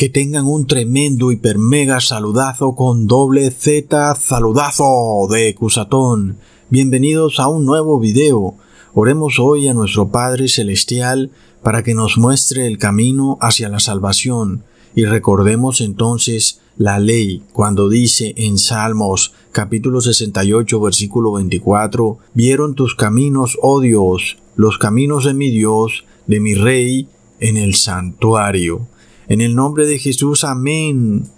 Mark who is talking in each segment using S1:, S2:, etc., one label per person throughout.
S1: Que tengan un tremendo hiper mega saludazo con doble Z saludazo de Cusatón. Bienvenidos a un nuevo video. Oremos hoy a nuestro Padre Celestial para que nos muestre el camino hacia la salvación y recordemos entonces la ley cuando dice en Salmos capítulo 68 versículo 24, vieron tus caminos, oh Dios, los caminos de mi Dios, de mi Rey, en el santuario. En el nombre de Jesús, amén.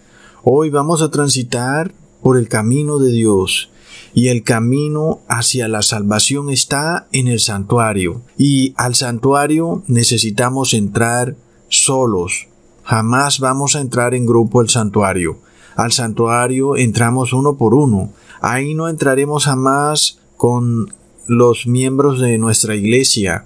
S1: Hoy vamos a transitar por el camino de Dios y el camino hacia la salvación está en el santuario. Y al santuario necesitamos entrar solos. Jamás vamos a entrar en grupo al santuario. Al santuario entramos uno por uno. Ahí no entraremos jamás con los miembros de nuestra iglesia.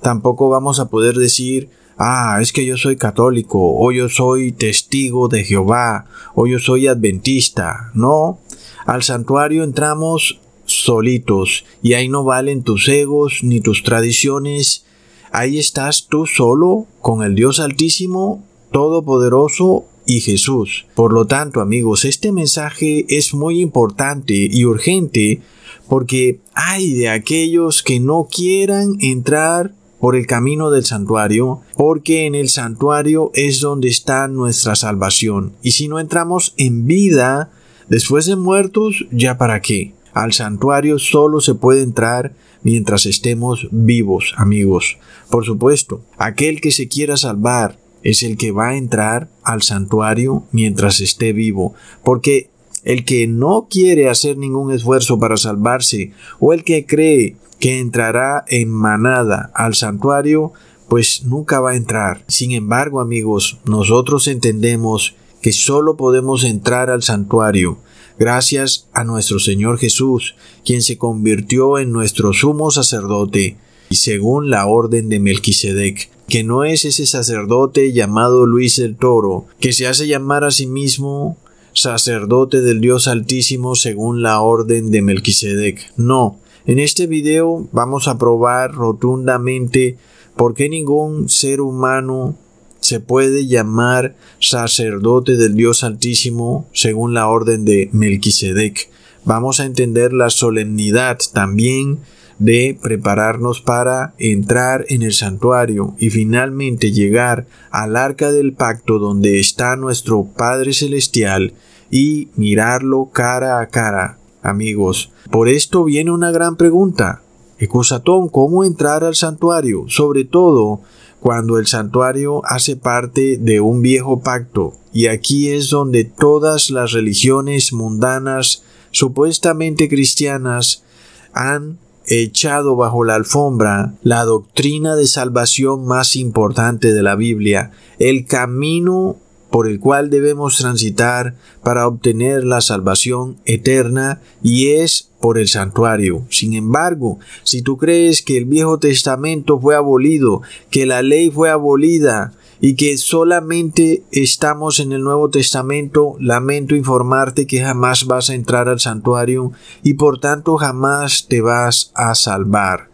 S1: Tampoco vamos a poder decir ah, es que yo soy católico, o yo soy testigo de Jehová, o yo soy adventista. No, al santuario entramos solitos y ahí no valen tus egos ni tus tradiciones. Ahí estás tú solo con el Dios Altísimo, Todopoderoso y Jesús. Por lo tanto, amigos, este mensaje es muy importante y urgente porque hay de aquellos que no quieran entrar por el camino del santuario, porque en el santuario es donde está nuestra salvación. Y si no entramos en vida, después de muertos, ¿ya para qué? Al santuario solo se puede entrar mientras estemos vivos, amigos. Por supuesto, aquel que se quiera salvar es el que va a entrar al santuario mientras esté vivo, porque el que no quiere hacer ningún esfuerzo para salvarse, o el que cree que entrará en manada al santuario, pues nunca va a entrar. Sin embargo, amigos, nosotros entendemos que solo podemos entrar al santuario gracias a nuestro Señor Jesús, quien se convirtió en nuestro sumo sacerdote, y según la orden de Melquisedec, que no es ese sacerdote llamado Luis el Toro, que se hace llamar a sí mismo sacerdote del Dios Altísimo según la orden de Melquisedec. No, en este video vamos a probar rotundamente por qué ningún ser humano se puede llamar sacerdote del Dios Altísimo según la orden de Melquisedec. Vamos a entender la solemnidad también de prepararnos para entrar en el santuario y finalmente llegar al arca del pacto donde está nuestro Padre Celestial y mirarlo cara a cara amigos. Por esto viene una gran pregunta. Ecusatón, ¿cómo entrar al santuario? Sobre todo cuando el santuario hace parte de un viejo pacto. Y aquí es donde todas las religiones mundanas, supuestamente cristianas, han echado bajo la alfombra la doctrina de salvación más importante de la Biblia, el camino por el cual debemos transitar para obtener la salvación eterna y es por el santuario. Sin embargo, si tú crees que el Viejo Testamento fue abolido, que la ley fue abolida, y que solamente estamos en el Nuevo Testamento, lamento informarte que jamás vas a entrar al santuario y por tanto jamás te vas a salvar.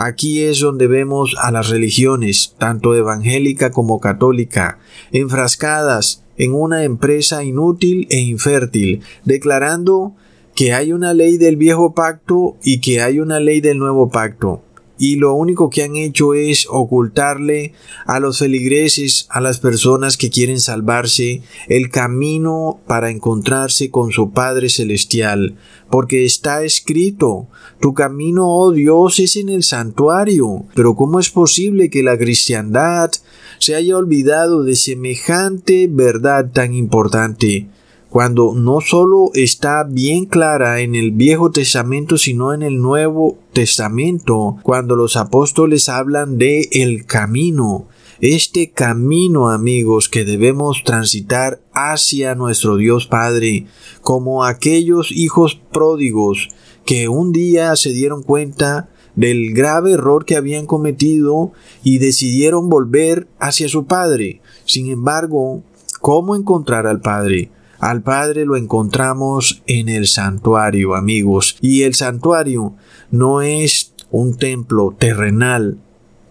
S1: Aquí es donde vemos a las religiones, tanto evangélica como católica, enfrascadas en una empresa inútil e infértil, declarando que hay una ley del viejo pacto y que hay una ley del nuevo pacto y lo único que han hecho es ocultarle a los feligreses, a las personas que quieren salvarse, el camino para encontrarse con su Padre Celestial, porque está escrito, tu camino, oh Dios, es en el santuario. Pero ¿cómo es posible que la cristiandad se haya olvidado de semejante verdad tan importante? Cuando no solo está bien clara en el Viejo Testamento, sino en el Nuevo Testamento, cuando los apóstoles hablan de el camino, este camino, amigos, que debemos transitar hacia nuestro Dios Padre, como aquellos hijos pródigos que un día se dieron cuenta del grave error que habían cometido y decidieron volver hacia su Padre. Sin embargo, ¿cómo encontrar al Padre? Al Padre lo encontramos en el santuario, amigos. Y el santuario no es un templo terrenal,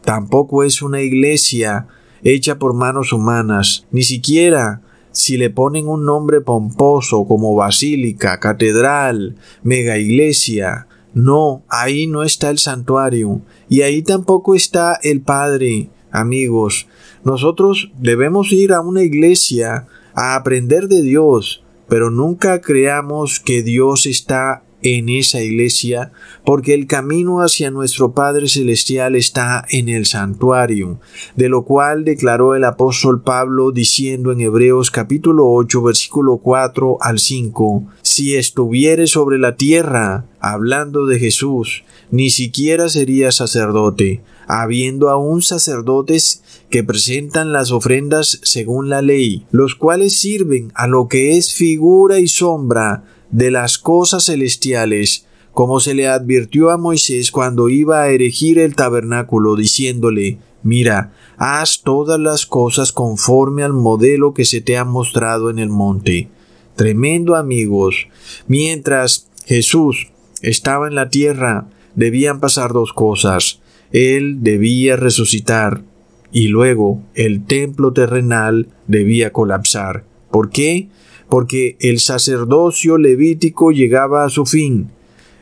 S1: tampoco es una iglesia hecha por manos humanas, ni siquiera si le ponen un nombre pomposo como basílica, catedral, mega iglesia. No, ahí no está el santuario, y ahí tampoco está el Padre. Amigos, nosotros debemos ir a una iglesia a aprender de Dios, pero nunca creamos que Dios está en esa iglesia, porque el camino hacia nuestro Padre Celestial está en el santuario, de lo cual declaró el apóstol Pablo diciendo en Hebreos capítulo 8 versículo 4 al 5, si estuviere sobre la tierra, hablando de Jesús, ni siquiera sería sacerdote, habiendo aún sacerdotes que presentan las ofrendas según la ley, los cuales sirven a lo que es figura y sombra de las cosas celestiales, como se le advirtió a Moisés cuando iba a erigir el tabernáculo, diciéndole, Mira, haz todas las cosas conforme al modelo que se te ha mostrado en el monte. Tremendo amigos. Mientras Jesús estaba en la tierra, debían pasar dos cosas. Él debía resucitar y luego el templo terrenal debía colapsar. ¿Por qué? Porque el sacerdocio levítico llegaba a su fin.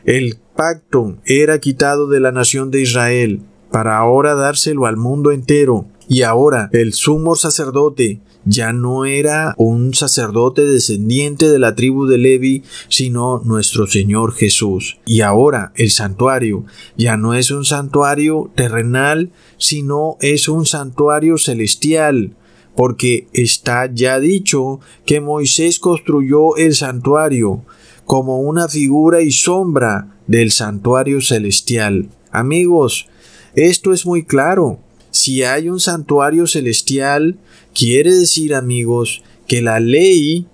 S1: El pacto era quitado de la nación de Israel para ahora dárselo al mundo entero. Y ahora el sumo sacerdote ya no era un sacerdote descendiente de la tribu de Levi, sino nuestro Señor Jesús. Y ahora el santuario ya no es un santuario terrenal, sino es un santuario celestial, porque está ya dicho que Moisés construyó el santuario como una figura y sombra del santuario celestial. Amigos, esto es muy claro. Si hay un santuario celestial, quiere decir, amigos, que la ley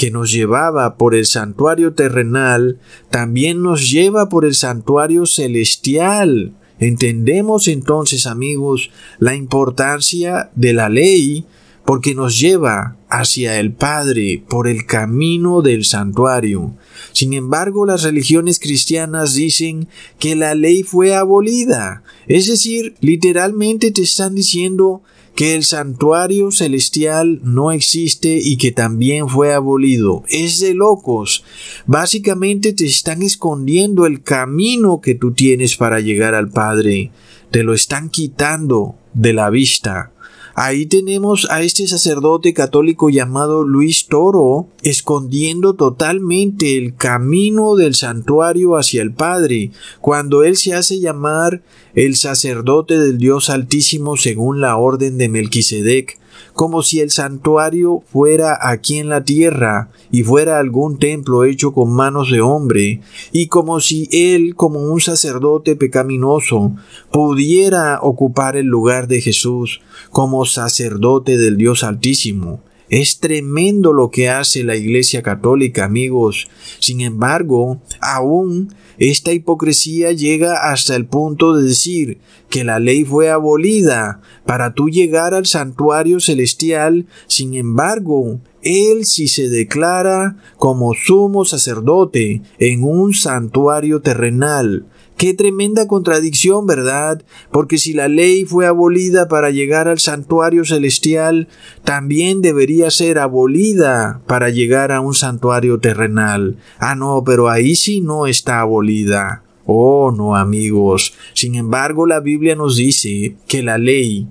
S1: que nos llevaba por el santuario terrenal, también nos lleva por el santuario celestial. Entendemos entonces, amigos, la importancia de la ley porque nos lleva hacia el Padre por el camino del santuario. Sin embargo, las religiones cristianas dicen que la ley fue abolida. Es decir, literalmente te están diciendo que el santuario celestial no existe y que también fue abolido. Es de locos. Básicamente te están escondiendo el camino que tú tienes para llegar al Padre. Te lo están quitando de la vista. Ahí tenemos a este sacerdote católico llamado Luis Toro, escondiendo totalmente el camino del santuario hacia el Padre, cuando él se hace llamar el sacerdote del Dios Altísimo según la orden de Melquisedec, como si el santuario fuera aquí en la tierra y fuera algún templo hecho con manos de hombre, y como si él, como un sacerdote pecaminoso, pudiera ocupar el lugar de Jesús como sacerdote del Dios Altísimo. Es tremendo lo que hace la Iglesia Católica, amigos. Sin embargo, aún esta hipocresía llega hasta el punto de decir que la ley fue abolida para tú llegar al santuario celestial. Sin embargo, él si se declara como sumo sacerdote en un santuario terrenal. Qué tremenda contradicción, ¿verdad? Porque si la ley fue abolida para llegar al santuario celestial, también debería ser abolida para llegar a un santuario terrenal. Ah, no, pero ahí sí no está abolida. Oh, no, amigos. Sin embargo, la Biblia nos dice que la ley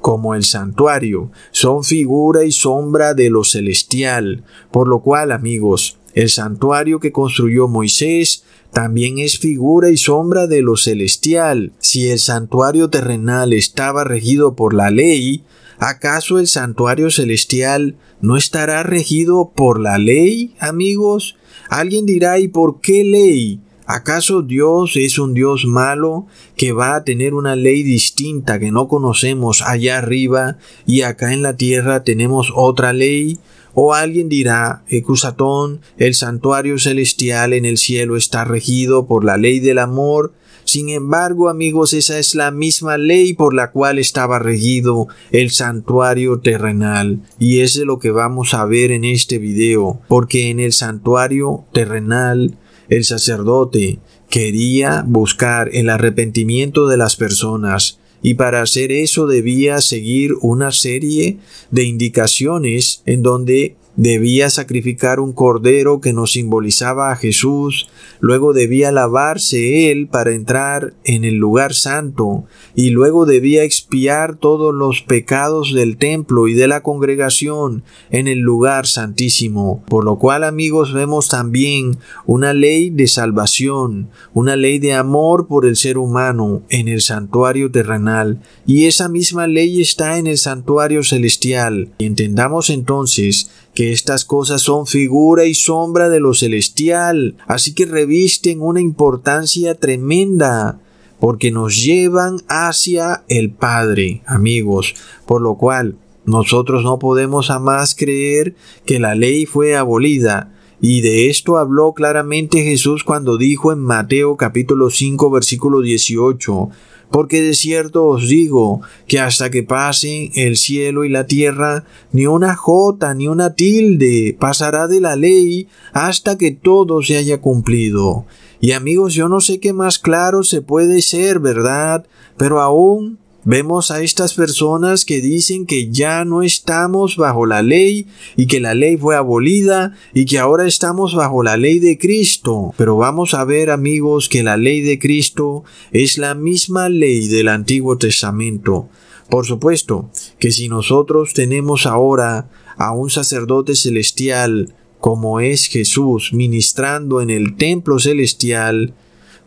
S1: como el santuario, son figura y sombra de lo celestial, por lo cual, amigos, el santuario que construyó Moisés también es figura y sombra de lo celestial. Si el santuario terrenal estaba regido por la ley, ¿acaso el santuario celestial no estará regido por la ley, amigos? Alguien dirá, ¿y por qué ley? ¿Acaso Dios es un Dios malo que va a tener una ley distinta que no conocemos allá arriba y acá en la tierra tenemos otra ley? O alguien dirá, Ecusatón, el santuario celestial en el cielo está regido por la ley del amor. Sin embargo, amigos, esa es la misma ley por la cual estaba regido el santuario terrenal. Y es de lo que vamos a ver en este video, porque en el santuario terrenal el sacerdote quería buscar el arrepentimiento de las personas y para hacer eso debía seguir una serie de indicaciones en donde debía sacrificar un cordero que nos simbolizaba a Jesús, luego debía lavarse él para entrar en el lugar santo, y luego debía expiar todos los pecados del templo y de la congregación en el lugar santísimo. Por lo cual, amigos, vemos también una ley de salvación, una ley de amor por el ser humano en el santuario terrenal, y esa misma ley está en el santuario celestial. Entendamos entonces que estas cosas son figura y sombra de lo celestial, así que revisten una importancia tremenda porque nos llevan hacia el Padre, amigos, por lo cual nosotros no podemos jamás creer que la ley fue abolida, y de esto habló claramente Jesús cuando dijo en Mateo capítulo 5 versículo 18, porque de cierto os digo que hasta que pasen el cielo y la tierra, ni una jota ni una tilde pasará de la ley hasta que todo se haya cumplido. Y amigos, yo no sé qué más claro se puede ser, ¿verdad? Pero aún Vemos a estas personas que dicen que ya no estamos bajo la ley y que la ley fue abolida y que ahora estamos bajo la ley de Cristo. Pero vamos a ver amigos que la ley de Cristo es la misma ley del Antiguo Testamento. Por supuesto que si nosotros tenemos ahora a un sacerdote celestial como es Jesús ministrando en el templo celestial,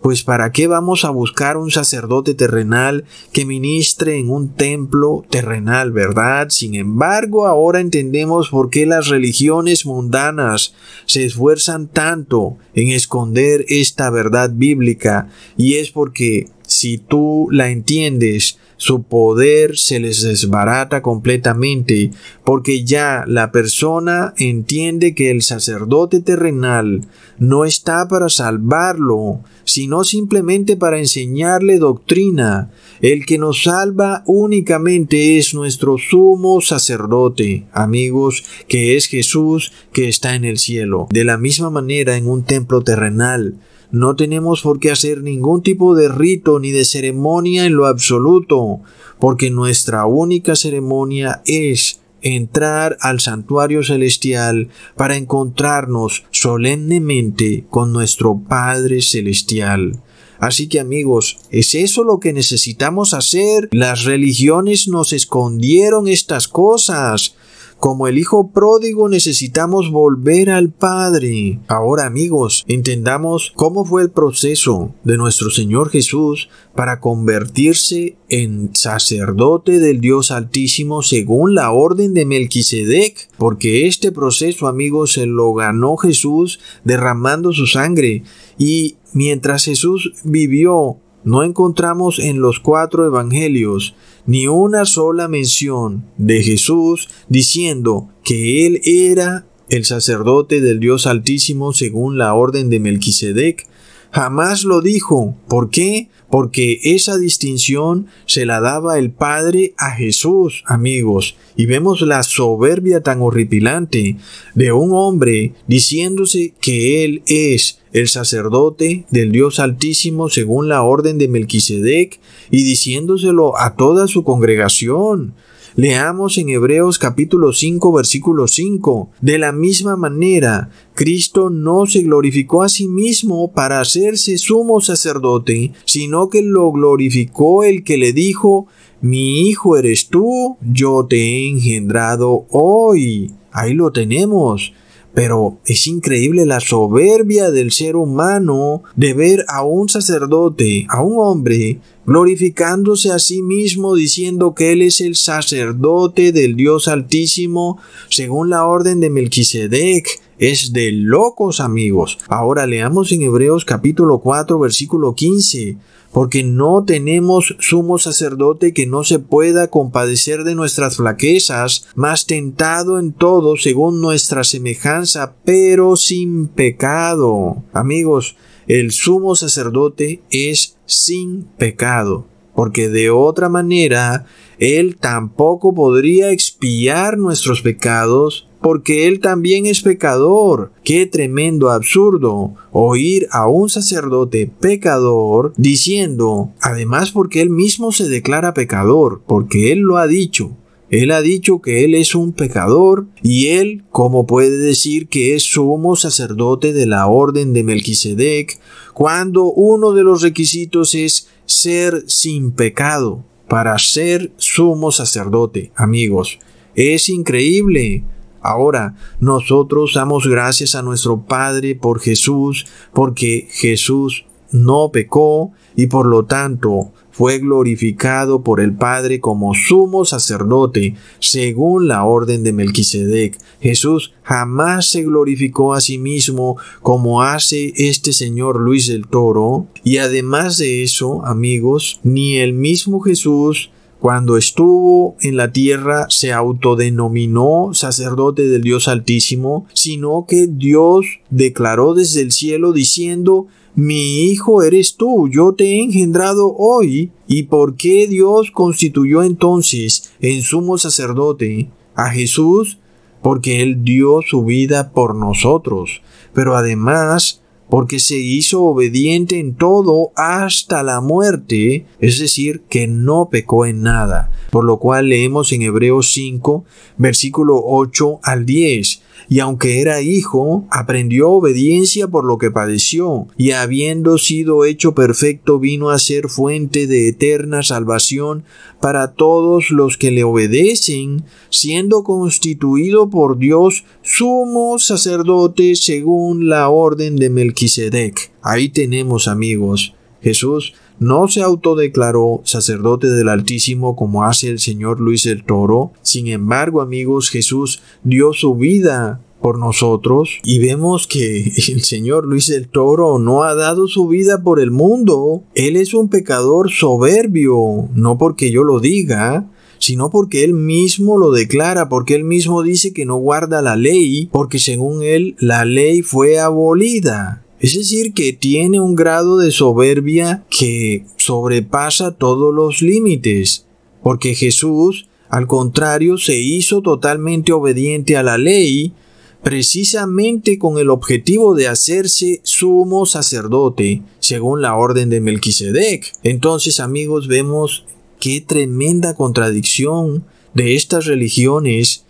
S1: pues ¿para qué vamos a buscar un sacerdote terrenal que ministre en un templo terrenal, verdad? Sin embargo, ahora entendemos por qué las religiones mundanas se esfuerzan tanto en esconder esta verdad bíblica, y es porque si tú la entiendes, su poder se les desbarata completamente, porque ya la persona entiende que el sacerdote terrenal no está para salvarlo, sino simplemente para enseñarle doctrina. El que nos salva únicamente es nuestro sumo sacerdote, amigos, que es Jesús que está en el cielo. De la misma manera en un templo terrenal, no tenemos por qué hacer ningún tipo de rito ni de ceremonia en lo absoluto, porque nuestra única ceremonia es entrar al santuario celestial para encontrarnos solemnemente con nuestro Padre celestial. Así que amigos, ¿es eso lo que necesitamos hacer? Las religiones nos escondieron estas cosas. Como el Hijo pródigo necesitamos volver al Padre. Ahora amigos, entendamos cómo fue el proceso de nuestro Señor Jesús para convertirse en sacerdote del Dios Altísimo según la orden de Melquisedec, porque este proceso, amigos, se lo ganó Jesús derramando su sangre y mientras Jesús vivió no encontramos en los cuatro evangelios ni una sola mención de Jesús diciendo que Él era el sacerdote del Dios Altísimo según la orden de Melquisedec. Jamás lo dijo. ¿Por qué? Porque esa distinción se la daba el Padre a Jesús, amigos. Y vemos la soberbia tan horripilante de un hombre diciéndose que Él es el sacerdote del Dios Altísimo según la orden de Melquisedec y diciéndoselo a toda su congregación. Leamos en Hebreos capítulo 5 versículo 5. De la misma manera, Cristo no se glorificó a sí mismo para hacerse sumo sacerdote, sino que lo glorificó el que le dijo, mi hijo eres tú, yo te he engendrado hoy. Ahí lo tenemos. Pero es increíble la soberbia del ser humano de ver a un sacerdote, a un hombre, glorificándose a sí mismo diciendo que él es el sacerdote del Dios Altísimo según la orden de Melquisedec. Es de locos amigos. Ahora leamos en Hebreos capítulo 4 versículo 15 porque no tenemos sumo sacerdote que no se pueda compadecer de nuestras flaquezas, más tentado en todo según nuestra semejanza, pero sin pecado. Amigos, el sumo sacerdote es sin pecado, porque de otra manera él tampoco podría expiar nuestros pecados porque él también es pecador. Qué tremendo absurdo oír a un sacerdote pecador diciendo, además porque él mismo se declara pecador, porque él lo ha dicho. Él ha dicho que Él es un pecador y Él, ¿cómo puede decir que es sumo sacerdote de la orden de Melquisedec cuando uno de los requisitos es ser sin pecado para ser sumo sacerdote, amigos? Es increíble. Ahora, nosotros damos gracias a nuestro Padre por Jesús, porque Jesús no pecó y por lo tanto fue glorificado por el Padre como sumo sacerdote, según la orden de Melquisedec. Jesús jamás se glorificó a sí mismo como hace este señor Luis del Toro. Y además de eso, amigos, ni el mismo Jesús cuando estuvo en la tierra se autodenominó sacerdote del Dios Altísimo, sino que Dios declaró desde el cielo diciendo mi hijo eres tú, yo te he engendrado hoy. ¿Y por qué Dios constituyó entonces en sumo sacerdote a Jesús? Porque Él dio su vida por nosotros, pero además porque se hizo obediente en todo hasta la muerte, es decir, que no pecó en nada, por lo cual leemos en Hebreos 5, versículo 8 al 10, y aunque era hijo, aprendió obediencia por lo que padeció, y habiendo sido hecho perfecto vino a ser fuente de eterna salvación para todos los que le obedecen, siendo constituido por Dios sumo sacerdote según la orden de Melquisedec. Ahí tenemos amigos. Jesús no se autodeclaró sacerdote del Altísimo como hace el Señor Luis el Toro. Sin embargo, amigos, Jesús dio su vida por nosotros y vemos que el Señor Luis el Toro no ha dado su vida por el mundo. Él es un pecador soberbio, no porque yo lo diga, sino porque él mismo lo declara, porque él mismo dice que no guarda la ley, porque según él la ley fue abolida. Es decir, que tiene un grado de soberbia que sobrepasa todos los límites, porque Jesús, al contrario, se hizo totalmente obediente a la ley, precisamente con el objetivo de hacerse sumo sacerdote, según la orden de Melquisedec. Entonces, amigos, vemos qué tremenda contradicción de estas religiones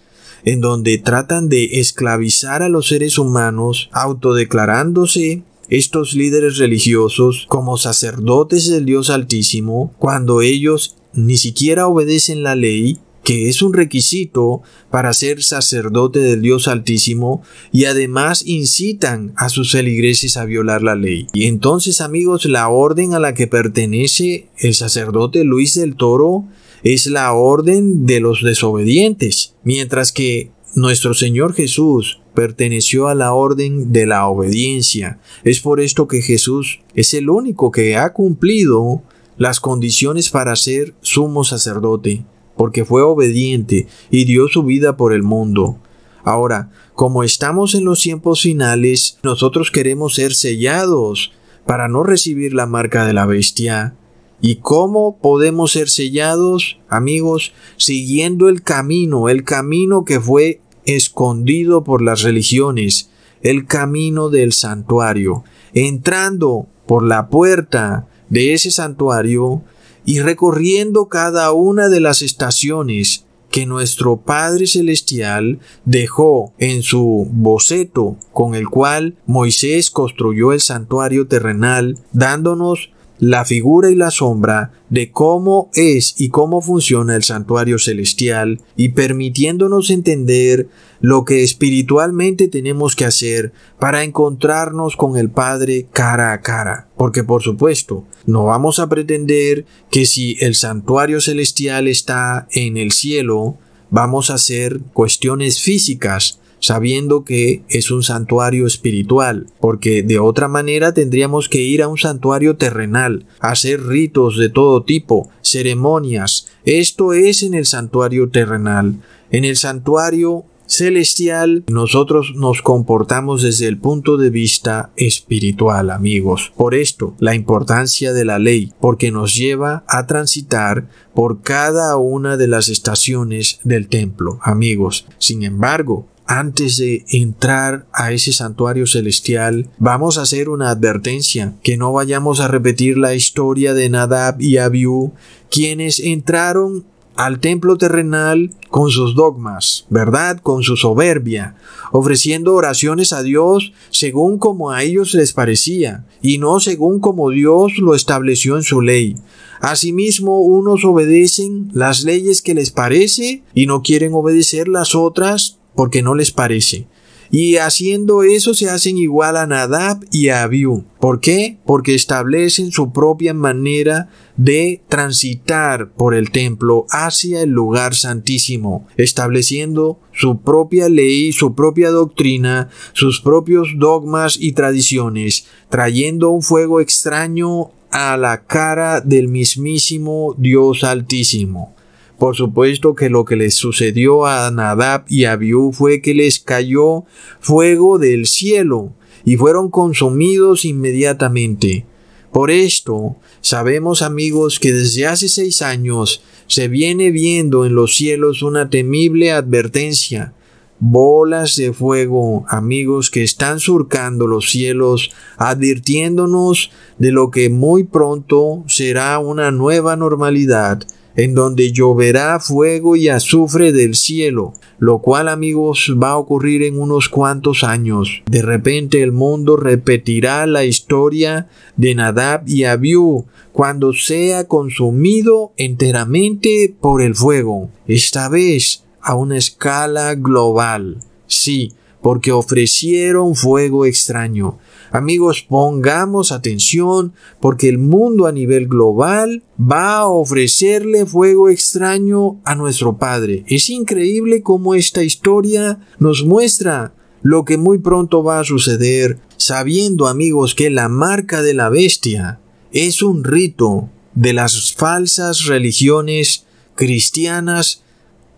S1: en donde tratan de esclavizar a los seres humanos, autodeclarándose estos líderes religiosos como sacerdotes del Dios Altísimo, cuando ellos ni siquiera obedecen la ley, que es un requisito para ser sacerdote del Dios Altísimo, y además incitan a sus feligreses a violar la ley. Y entonces, amigos, la orden a la que pertenece el sacerdote Luis del Toro es la orden de los desobedientes, mientras que nuestro Señor Jesús perteneció a la orden de la obediencia. Es por esto que Jesús es el único que ha cumplido las condiciones para ser sumo sacerdote, porque fue obediente y dio su vida por el mundo. Ahora, como estamos en los tiempos finales, nosotros queremos ser sellados para no recibir la marca de la bestia. ¿Y cómo podemos ser sellados, amigos? Siguiendo el camino, el camino que fue escondido por las religiones, el camino del santuario, entrando por la puerta de ese santuario y recorriendo cada una de las estaciones que nuestro Padre Celestial dejó en su boceto con el cual Moisés construyó el santuario terrenal, dándonos la figura y la sombra de cómo es y cómo funciona el santuario celestial y permitiéndonos entender lo que espiritualmente tenemos que hacer para encontrarnos con el Padre cara a cara. Porque por supuesto, no vamos a pretender que si el santuario celestial está en el cielo, vamos a hacer cuestiones físicas, sabiendo que es un santuario espiritual, porque de otra manera tendríamos que ir a un santuario terrenal, hacer ritos de todo tipo, ceremonias. Esto es en el santuario terrenal. En el santuario celestial, nosotros nos comportamos desde el punto de vista espiritual, amigos. Por esto, la importancia de la ley, porque nos lleva a transitar por cada una de las estaciones del templo, amigos. Sin embargo, antes de entrar a ese santuario celestial, vamos a hacer una advertencia, que no vayamos a repetir la historia de Nadab y Abiú, quienes entraron al templo terrenal con sus dogmas, ¿verdad? Con su soberbia, ofreciendo oraciones a Dios según como a ellos les parecía, y no según como Dios lo estableció en su ley. Asimismo, unos obedecen las leyes que les parece y no quieren obedecer las otras porque no les parece. Y haciendo eso se hacen igual a Nadab y a Abiú. ¿Por qué? Porque establecen su propia manera de transitar por el templo hacia el lugar santísimo, estableciendo su propia ley, su propia doctrina, sus propios dogmas y tradiciones, trayendo un fuego extraño a la cara del mismísimo Dios Altísimo. Por supuesto que lo que les sucedió a Nadab y Abiú fue que les cayó fuego del cielo y fueron consumidos inmediatamente. Por esto, sabemos amigos que desde hace seis años se viene viendo en los cielos una temible advertencia, bolas de fuego, amigos, que están surcando los cielos, advirtiéndonos de lo que muy pronto será una nueva normalidad en donde lloverá fuego y azufre del cielo, lo cual amigos va a ocurrir en unos cuantos años. De repente el mundo repetirá la historia de Nadab y Abiú cuando sea consumido enteramente por el fuego, esta vez a una escala global. Sí, porque ofrecieron fuego extraño. Amigos, pongamos atención porque el mundo a nivel global va a ofrecerle fuego extraño a nuestro Padre. Es increíble cómo esta historia nos muestra lo que muy pronto va a suceder, sabiendo amigos que la marca de la bestia es un rito de las falsas religiones cristianas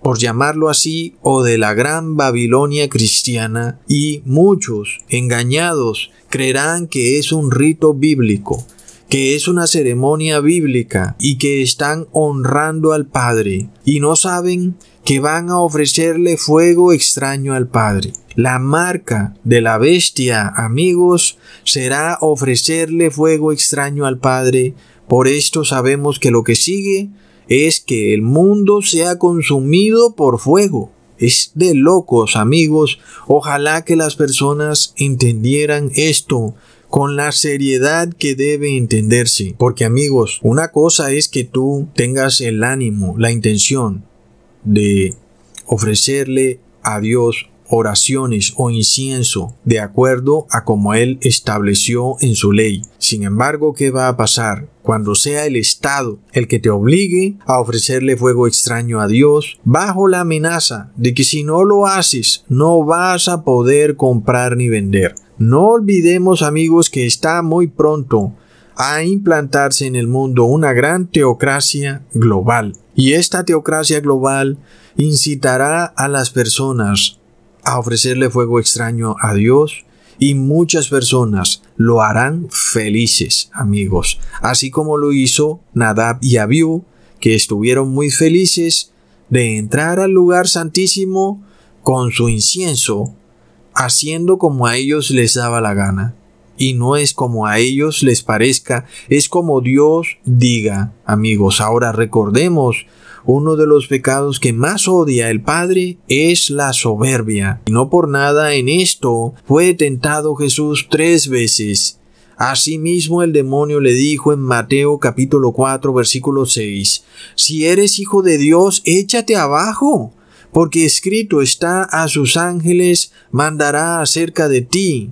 S1: por llamarlo así, o de la gran Babilonia cristiana, y muchos, engañados, creerán que es un rito bíblico, que es una ceremonia bíblica y que están honrando al Padre, y no saben que van a ofrecerle fuego extraño al Padre. La marca de la bestia, amigos, será ofrecerle fuego extraño al Padre. Por esto sabemos que lo que sigue es que el mundo sea consumido por fuego. Es de locos, amigos. Ojalá que las personas entendieran esto con la seriedad que debe entenderse. Porque amigos, una cosa es que tú tengas el ánimo, la intención de ofrecerle a Dios oraciones o incienso de acuerdo a como Él estableció en su ley. Sin embargo, ¿qué va a pasar? Cuando sea el Estado el que te obligue a ofrecerle fuego extraño a Dios, bajo la amenaza de que si no lo haces, no vas a poder comprar ni vender. No olvidemos amigos que está muy pronto a implantarse en el mundo una gran teocracia global. Y esta teocracia global incitará a las personas a ofrecerle fuego extraño a Dios y muchas personas lo harán felices, amigos, así como lo hizo Nadab y Abiú, que estuvieron muy felices de entrar al lugar santísimo con su incienso, haciendo como a ellos les daba la gana. Y no es como a ellos les parezca, es como Dios diga, amigos. Ahora recordemos uno de los pecados que más odia el Padre es la soberbia. Y no por nada en esto fue tentado Jesús tres veces. Asimismo el demonio le dijo en Mateo capítulo 4 versículo 6, Si eres hijo de Dios, échate abajo, porque escrito está a sus ángeles mandará acerca de ti,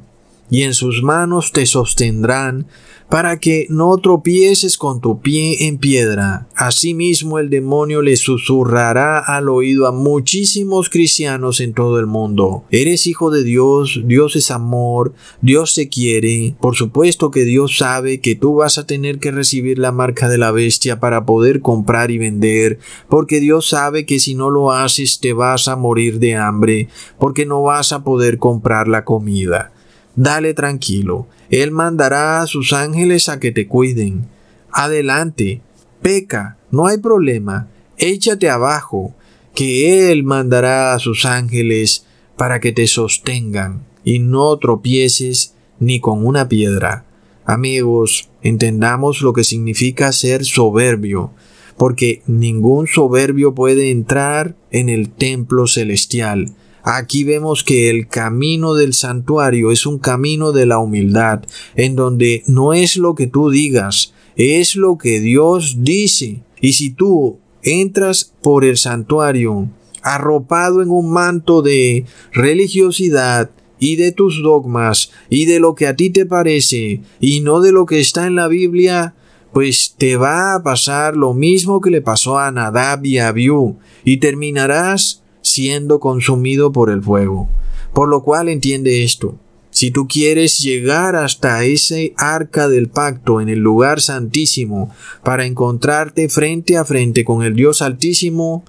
S1: y en sus manos te sostendrán, para que no tropieces con tu pie en piedra. Asimismo el demonio le susurrará al oído a muchísimos cristianos en todo el mundo. Eres hijo de Dios, Dios es amor, Dios te quiere. Por supuesto que Dios sabe que tú vas a tener que recibir la marca de la bestia para poder comprar y vender, porque Dios sabe que si no lo haces te vas a morir de hambre, porque no vas a poder comprar la comida. Dale tranquilo, Él mandará a sus ángeles a que te cuiden. Adelante, peca, no hay problema, échate abajo, que Él mandará a sus ángeles para que te sostengan y no tropieces ni con una piedra. Amigos, entendamos lo que significa ser soberbio, porque ningún soberbio puede entrar en el templo celestial. Aquí vemos que el camino del santuario es un camino de la humildad, en donde no es lo que tú digas, es lo que Dios dice. Y si tú entras por el santuario arropado en un manto de religiosidad y de tus dogmas y de lo que a ti te parece y no de lo que está en la Biblia, pues te va a pasar lo mismo que le pasó a Nadab y a Abiú y terminarás siendo consumido por el fuego. Por lo cual entiende esto. Si tú quieres llegar hasta ese arca del pacto en el lugar santísimo para encontrarte frente a frente con el Dios altísimo,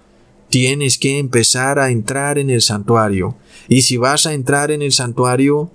S1: tienes que empezar a entrar en el santuario. Y si vas a entrar en el santuario,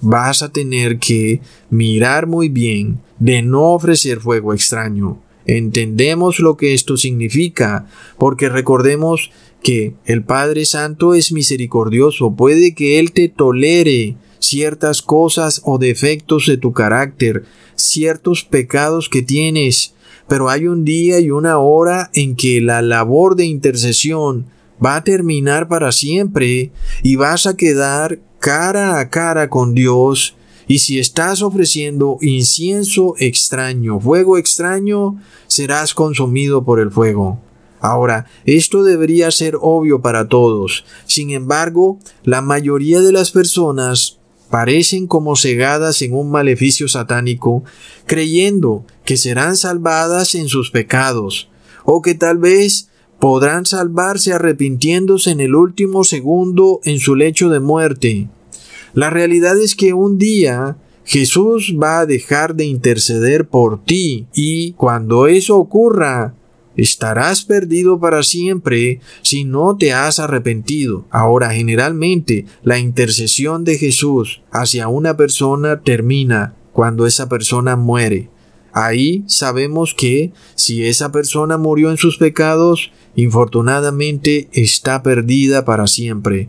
S1: vas a tener que mirar muy bien de no ofrecer fuego extraño. Entendemos lo que esto significa, porque recordemos que el Padre Santo es misericordioso, puede que Él te tolere ciertas cosas o defectos de tu carácter, ciertos pecados que tienes, pero hay un día y una hora en que la labor de intercesión va a terminar para siempre y vas a quedar cara a cara con Dios y si estás ofreciendo incienso extraño, fuego extraño, serás consumido por el fuego. Ahora, esto debería ser obvio para todos. Sin embargo, la mayoría de las personas parecen como cegadas en un maleficio satánico, creyendo que serán salvadas en sus pecados, o que tal vez podrán salvarse arrepintiéndose en el último segundo en su lecho de muerte. La realidad es que un día Jesús va a dejar de interceder por ti y cuando eso ocurra, estarás perdido para siempre si no te has arrepentido. Ahora, generalmente, la intercesión de Jesús hacia una persona termina cuando esa persona muere. Ahí sabemos que si esa persona murió en sus pecados, infortunadamente está perdida para siempre.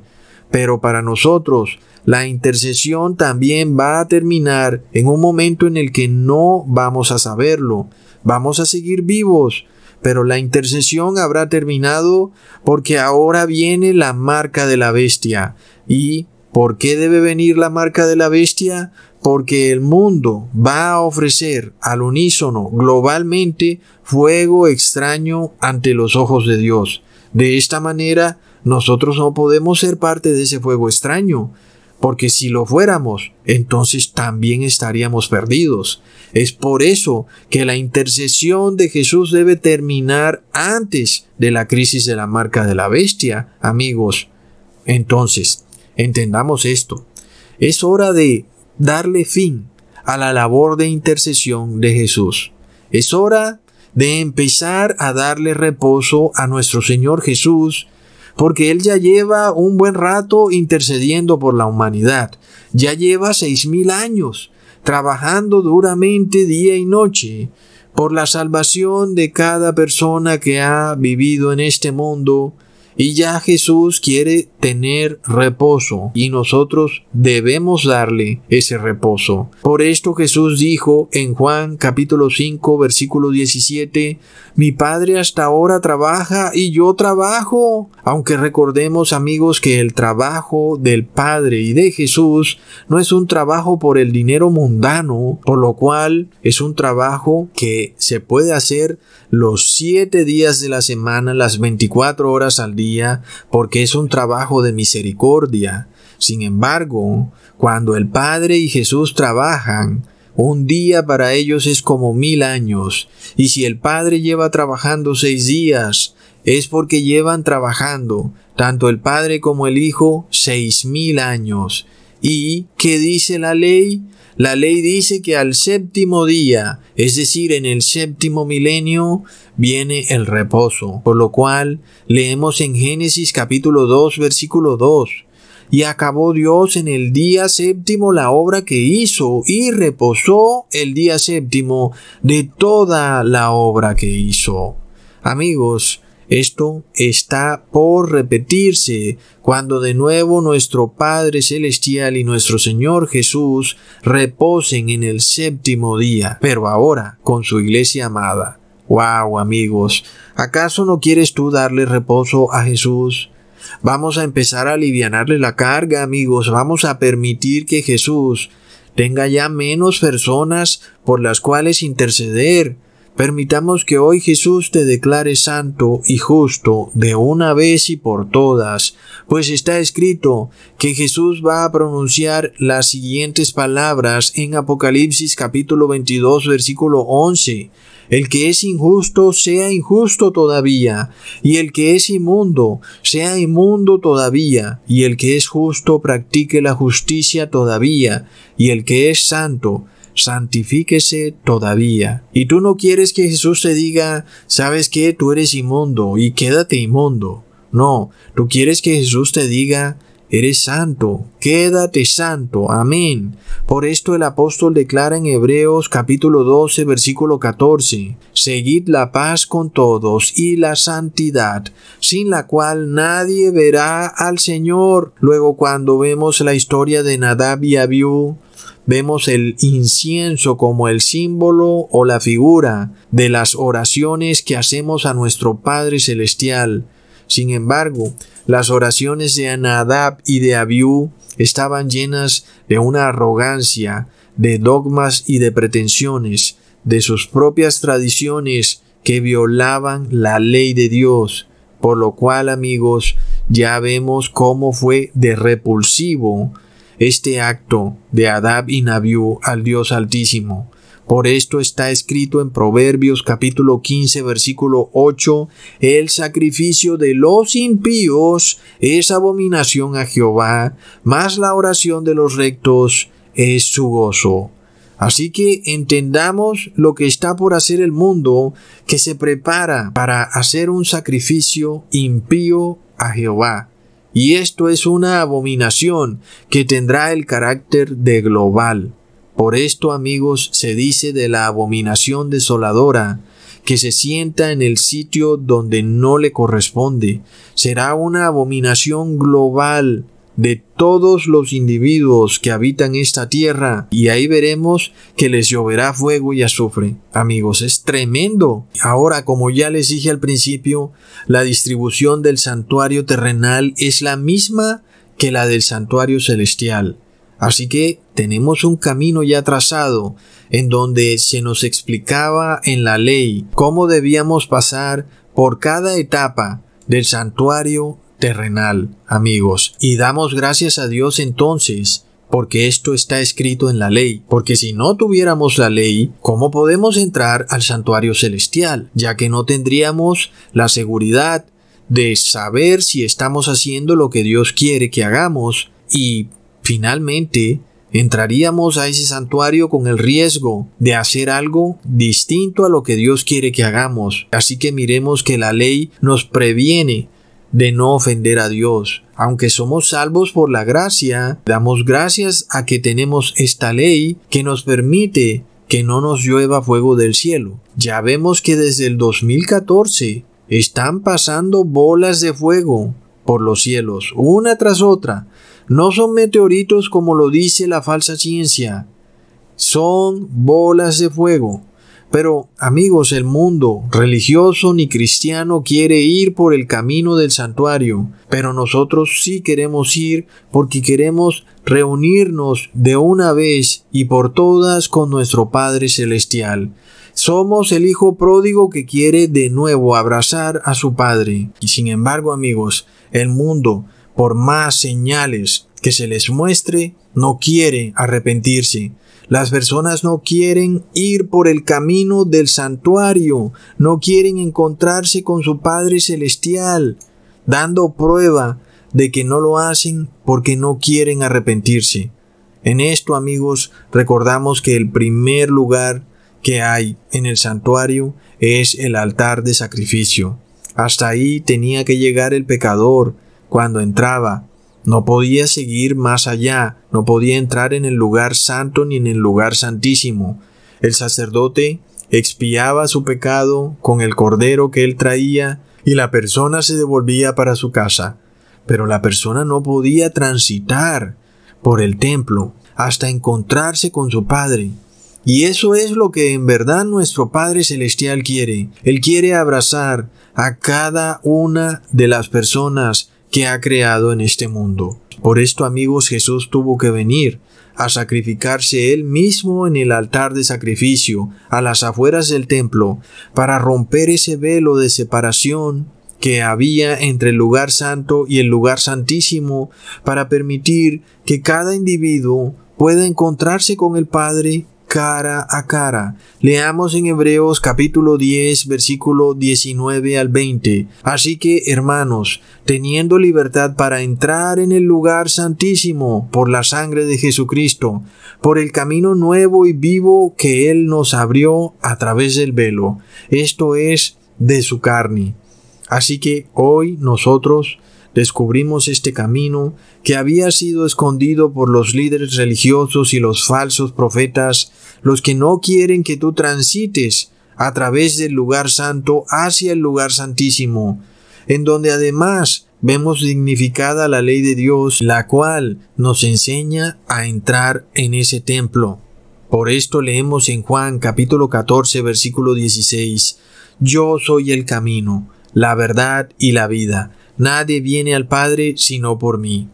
S1: Pero para nosotros, la intercesión también va a terminar en un momento en el que no vamos a saberlo. Vamos a seguir vivos, pero la intercesión habrá terminado porque ahora viene la marca de la bestia. ¿Y por qué debe venir la marca de la bestia? Porque el mundo va a ofrecer al unísono globalmente fuego extraño ante los ojos de Dios. De esta manera, nosotros no podemos ser parte de ese fuego extraño porque si lo fuéramos, entonces también estaríamos perdidos. Es por eso que la intercesión de Jesús debe terminar antes de la crisis de la marca de la bestia, amigos. Entonces, entendamos esto. Es hora de darle fin a la labor de intercesión de Jesús. Es hora de empezar a darle reposo a nuestro Señor Jesús porque Él ya lleva un buen rato intercediendo por la humanidad, ya lleva seis mil años trabajando duramente día y noche por la salvación de cada persona que ha vivido en este mundo y ya Jesús quiere tener reposo y nosotros debemos darle ese reposo. Por esto Jesús dijo en Juan capítulo 5 versículo 17, mi Padre hasta ahora trabaja y yo trabajo. Aunque recordemos amigos que el trabajo del Padre y de Jesús no es un trabajo por el dinero mundano, por lo cual es un trabajo que se puede hacer los siete días de la semana, las 24 horas al día, porque es un trabajo de misericordia. Sin embargo, cuando el Padre y Jesús trabajan, un día para ellos es como mil años, y si el Padre lleva trabajando seis días, es porque llevan trabajando, tanto el Padre como el Hijo, seis mil años. ¿Y qué dice la ley? La ley dice que al séptimo día, es decir, en el séptimo milenio, viene el reposo, por lo cual leemos en Génesis capítulo 2 versículo 2. Y acabó Dios en el día séptimo la obra que hizo y reposó el día séptimo de toda la obra que hizo. Amigos, Esto está por repetirse cuando de nuevo nuestro Padre Celestial y nuestro Señor Jesús reposen en el séptimo día, pero ahora con su iglesia amada. Wow, amigos, ¿acaso no quieres tú darle reposo a Jesús? Vamos a empezar a alivianarle la carga, amigos. Vamos a permitir que Jesús tenga ya menos personas por las cuales interceder. Permitamos que hoy Jesús te declare santo y justo de una vez y por todas, pues está escrito que Jesús va a pronunciar las siguientes palabras en Apocalipsis capítulo 22 versículo 11. El que es injusto sea injusto todavía, y el que es inmundo sea inmundo todavía, y el que es justo practique la justicia todavía, y el que es santo santifíquese todavía. Y tú no quieres que Jesús te diga, sabes que tú eres inmundo y quédate inmundo. No, tú quieres que Jesús te diga, Eres santo, quédate santo. Amén. Por esto el apóstol declara en Hebreos capítulo 12 versículo 14, Seguid la paz con todos y la santidad, sin la cual nadie verá al Señor. Luego cuando vemos la historia de Nadab y Abiú, vemos el incienso como el símbolo o la figura de las oraciones que hacemos a nuestro Padre Celestial. Sin embargo, las oraciones de Anadab y de Abiú estaban llenas de una arrogancia, de dogmas y de pretensiones, de sus propias tradiciones que violaban la ley de Dios, por lo cual, amigos, ya vemos cómo fue de repulsivo este acto de Adab y Nabiú al Dios Altísimo. Por esto está escrito en Proverbios capítulo 15 versículo 8, el sacrificio de los impíos es abominación a Jehová, mas la oración de los rectos es su gozo. Así que entendamos lo que está por hacer el mundo, que se prepara para hacer un sacrificio impío a Jehová. Y esto es una abominación que tendrá el carácter de global. Por esto, amigos, se dice de la abominación desoladora, que se sienta en el sitio donde no le corresponde. Será una abominación global de todos los individuos que habitan esta tierra y ahí veremos que les lloverá fuego y azufre. Amigos, es tremendo. Ahora, como ya les dije al principio, la distribución del santuario terrenal es la misma que la del santuario celestial. Así que tenemos un camino ya trazado en donde se nos explicaba en la ley cómo debíamos pasar por cada etapa del santuario terrenal, amigos. Y damos gracias a Dios entonces porque esto está escrito en la ley, porque si no tuviéramos la ley, ¿cómo podemos entrar al santuario celestial? Ya que no tendríamos la seguridad de saber si estamos haciendo lo que Dios quiere que hagamos y finalmente entraríamos a ese santuario con el riesgo de hacer algo distinto a lo que Dios quiere que hagamos. Así que miremos que la ley nos previene de no ofender a Dios. Aunque somos salvos por la gracia, damos gracias a que tenemos esta ley que nos permite que no nos llueva fuego del cielo. Ya vemos que desde el 2014 están pasando bolas de fuego por los cielos, una tras otra, no son meteoritos como lo dice la falsa ciencia, son bolas de fuego. Pero, amigos, el mundo, religioso ni cristiano, quiere ir por el camino del santuario, pero nosotros sí queremos ir porque queremos reunirnos de una vez y por todas con nuestro Padre Celestial. Somos el Hijo pródigo que quiere de nuevo abrazar a su Padre. Y sin embargo, amigos, el mundo por más señales que se les muestre, no quiere arrepentirse. Las personas no quieren ir por el camino del santuario, no quieren encontrarse con su Padre Celestial, dando prueba de que no lo hacen porque no quieren arrepentirse. En esto, amigos, recordamos que el primer lugar que hay en el santuario es el altar de sacrificio. Hasta ahí tenía que llegar el pecador, cuando entraba. No podía seguir más allá, no podía entrar en el lugar santo ni en el lugar santísimo. El sacerdote expiaba su pecado con el cordero que él traía, y la persona se devolvía para su casa. Pero la persona no podía transitar por el templo hasta encontrarse con su Padre. Y eso es lo que en verdad nuestro Padre Celestial quiere. Él quiere abrazar a cada una de las personas que ha creado en este mundo. Por esto, amigos, Jesús tuvo que venir a sacrificarse él mismo en el altar de sacrificio a las afueras del templo para romper ese velo de separación que había entre el lugar santo y el lugar santísimo para permitir que cada individuo pueda encontrarse con el Padre cara a cara. Leamos en Hebreos capítulo 10 versículo 19 al 20. Así que, hermanos, teniendo libertad para entrar en el lugar santísimo por la sangre de Jesucristo, por el camino nuevo y vivo que Él nos abrió a través del velo, esto es, de su carne. Así que hoy nosotros descubrimos este camino que había sido escondido por los líderes religiosos y los falsos profetas, los que no quieren que tú transites a través del lugar santo hacia el lugar santísimo, en donde además vemos dignificada la ley de Dios, la cual nos enseña a entrar en ese templo. Por esto leemos en Juan capítulo 14 versículo 16, Yo soy el camino, la verdad y la vida. Nadie viene al Padre sino por mí.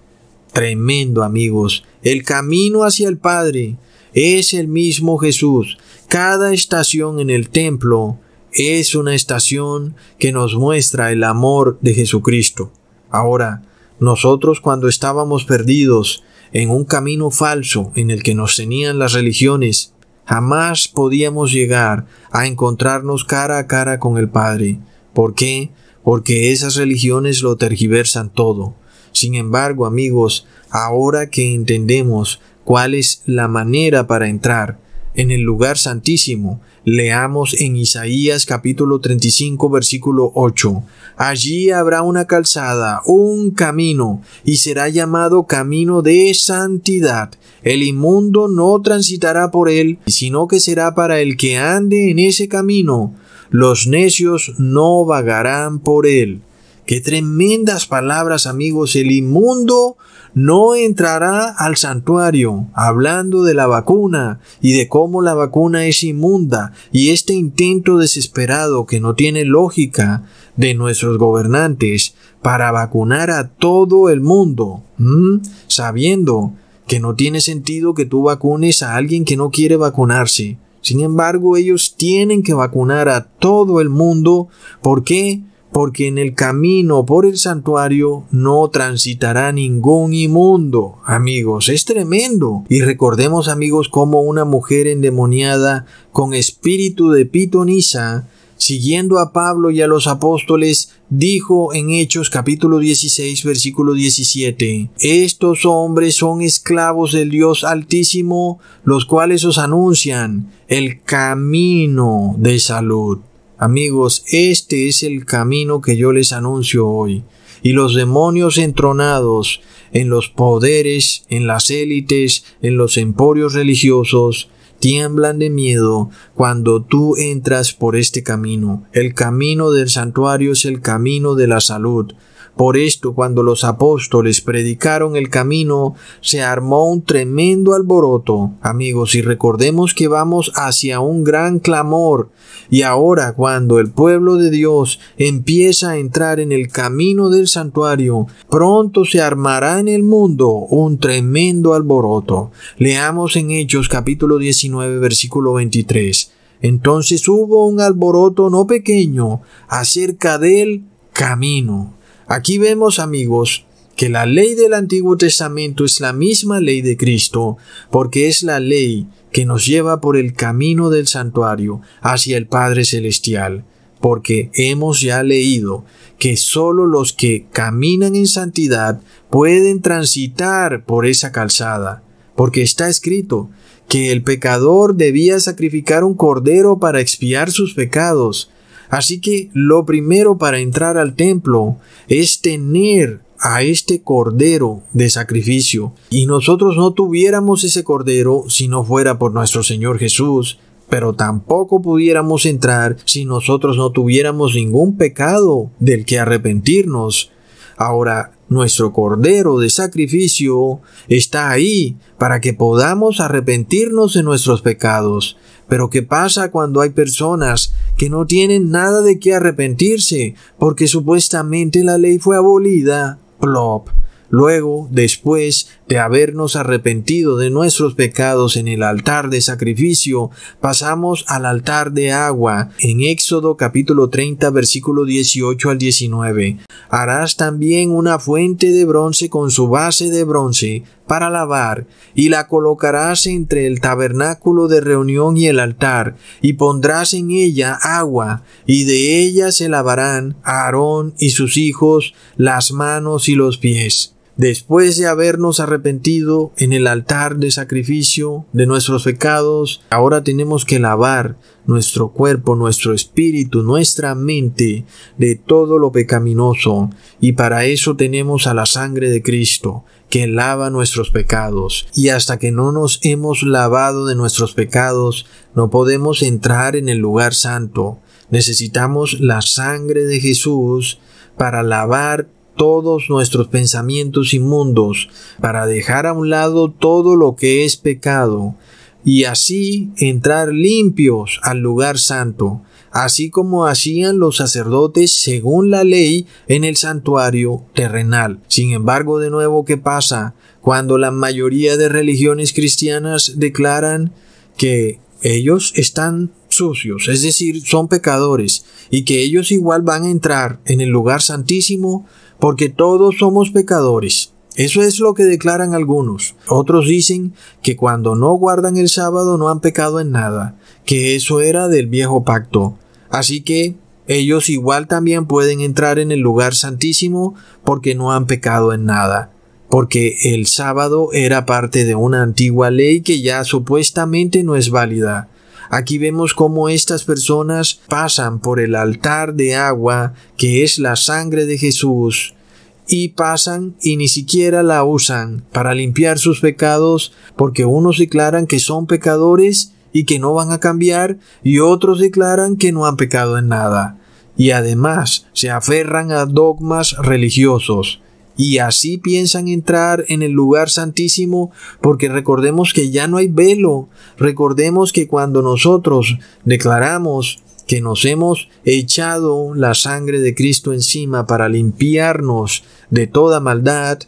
S1: Tremendo amigos, el camino hacia el Padre es el mismo Jesús. Cada estación en el templo es una estación que nos muestra el amor de Jesucristo. Ahora, nosotros cuando estábamos perdidos en un camino falso en el que nos tenían las religiones, jamás podíamos llegar a encontrarnos cara a cara con el Padre. ¿Por qué? Porque esas religiones lo tergiversan todo. Sin embargo, amigos, ahora que entendemos cuál es la manera para entrar en el lugar santísimo, leamos en Isaías capítulo 35 versículo 8. Allí habrá una calzada, un camino, y será llamado camino de santidad. El inmundo no transitará por él, sino que será para el que ande en ese camino los necios no vagarán por él. Qué tremendas palabras, amigos. El inmundo no entrará al santuario, hablando de la vacuna y de cómo la vacuna es inmunda y este intento desesperado que no tiene lógica de nuestros gobernantes para vacunar a todo el mundo, sabiendo que no tiene sentido que tú vacunes a alguien que no quiere vacunarse. Sin embargo, ellos tienen que vacunar a todo el mundo. ¿Por qué? Porque en el camino por el santuario no transitará ningún inmundo. Amigos, es tremendo. Y recordemos, amigos, como una mujer endemoniada con espíritu de pitonisa siguiendo a Pablo y a los apóstoles, dijo en Hechos capítulo 16 versículo 17, Estos hombres son esclavos del Dios Altísimo, los cuales os anuncian el camino de salud. Amigos, este es el camino que yo les anuncio hoy. Y los demonios entronados en los poderes, en las élites, en los emporios religiosos, tiemblan de miedo cuando tú entras por este camino. El camino del santuario es el camino de la salud. Por esto, cuando los apóstoles predicaron el camino, se armó un tremendo alboroto. Amigos, y recordemos que vamos hacia un gran clamor. Y ahora, cuando el pueblo de Dios empieza a entrar en el camino del santuario, pronto se armará en el mundo un tremendo alboroto. Leamos en Hechos capítulo 19, versículo 23. Entonces hubo un alboroto no pequeño acerca del camino. Aquí vemos, amigos, que la ley del Antiguo Testamento es la misma ley de Cristo, porque es la ley que nos lleva por el camino del santuario hacia el Padre Celestial, porque hemos ya leído que sólo los que caminan en santidad pueden transitar por esa calzada, porque está escrito que el pecador debía sacrificar un cordero para expiar sus pecados, Así que lo primero para entrar al templo es tener a este cordero de sacrificio. Y nosotros no tuviéramos ese cordero si no fuera por nuestro Señor Jesús, pero tampoco pudiéramos entrar si nosotros no tuviéramos ningún pecado del que arrepentirnos. Ahora, nuestro Cordero de sacrificio está ahí para que podamos arrepentirnos de nuestros pecados. Pero ¿qué pasa cuando hay personas que no tienen nada de qué arrepentirse porque supuestamente la ley fue abolida? Plop. Luego, después de habernos arrepentido de nuestros pecados en el altar de sacrificio, pasamos al altar de agua en Éxodo capítulo 30 versículo 18 al 19. Harás también una fuente de bronce con su base de bronce para lavar, y la colocarás entre el tabernáculo de reunión y el altar, y pondrás en ella agua, y de ella se lavarán Aarón y sus hijos las manos y los pies. Después de habernos arrepentido en el altar de sacrificio de nuestros pecados, ahora tenemos que lavar nuestro cuerpo, nuestro espíritu, nuestra mente de todo lo pecaminoso, y para eso tenemos a la sangre de Cristo, que lava nuestros pecados. Y hasta que no nos hemos lavado de nuestros pecados, no podemos entrar en el lugar santo. Necesitamos la sangre de Jesús para lavar todos nuestros pensamientos inmundos, para dejar a un lado todo lo que es pecado, y así entrar limpios al lugar santo, así como hacían los sacerdotes según la ley en el santuario terrenal. Sin embargo, de nuevo, ¿qué pasa? Cuando la mayoría de religiones cristianas declaran que ellos están sucios, es decir, son pecadores, y que ellos igual van a entrar en el lugar santísimo, porque todos somos pecadores. Eso es lo que declaran algunos. Otros dicen que cuando no guardan el sábado no han pecado en nada, que eso era del viejo pacto. Así que ellos igual también pueden entrar en el lugar santísimo porque no han pecado en nada, porque el sábado era parte de una antigua ley que ya supuestamente no es válida. Aquí vemos cómo estas personas pasan por el altar de agua, que es la sangre de Jesús, y pasan y ni siquiera la usan para limpiar sus pecados, porque unos declaran que son pecadores y que no van a cambiar, y otros declaran que no han pecado en nada. Y además se aferran a dogmas religiosos y así piensan entrar en el lugar santísimo porque recordemos que ya no hay velo, recordemos que cuando nosotros declaramos que nos hemos echado la sangre de Cristo encima para limpiarnos de toda maldad,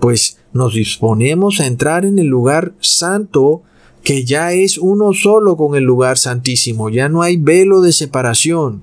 S1: pues nos disponemos a entrar en el lugar santo que ya es uno solo con el lugar santísimo, ya no hay velo de separación.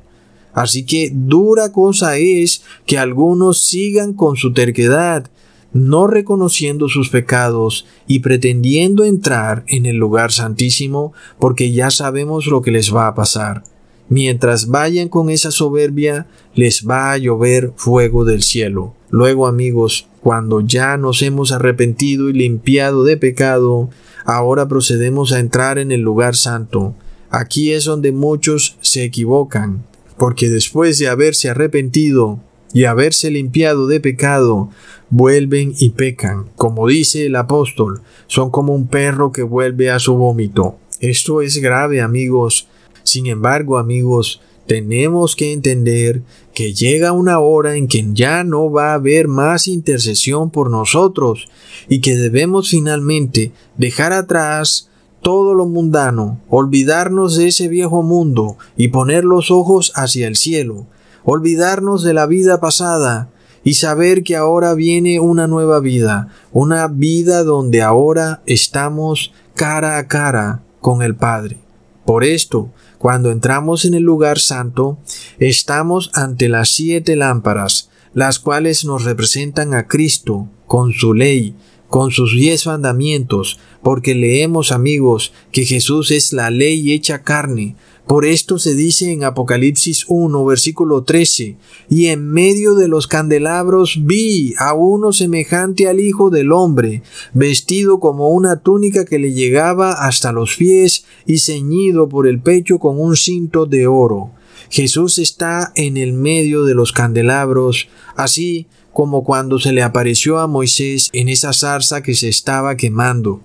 S1: Así que dura cosa es que algunos sigan con su terquedad, no reconociendo sus pecados y pretendiendo entrar en el lugar santísimo porque ya sabemos lo que les va a pasar. Mientras vayan con esa soberbia, les va a llover fuego del cielo. Luego, amigos, cuando ya nos hemos arrepentido y limpiado de pecado, ahora procedemos a entrar en el lugar santo. Aquí es donde muchos se equivocan porque después de haberse arrepentido y haberse limpiado de pecado, vuelven y pecan. Como dice el apóstol, son como un perro que vuelve a su vómito. Esto es grave, amigos. Sin embargo, amigos, tenemos que entender que llega una hora en que ya no va a haber más intercesión por nosotros y que debemos finalmente dejar atrás todo lo mundano, olvidarnos de ese viejo mundo y poner los ojos hacia el cielo, olvidarnos de la vida pasada y saber que ahora viene una nueva vida, una vida donde ahora estamos cara a cara con el Padre. Por esto, cuando entramos en el lugar santo, estamos ante las siete lámparas, las cuales nos representan a Cristo con su ley, con sus diez mandamientos, porque leemos amigos que Jesús es la ley hecha carne. Por esto se dice en Apocalipsis 1, versículo 13, y en medio de los candelabros vi a uno semejante al Hijo del Hombre, vestido como una túnica que le llegaba hasta los pies y ceñido por el pecho con un cinto de oro. Jesús está en el medio de los candelabros, así como cuando se le apareció a Moisés en esa zarza que se estaba quemando.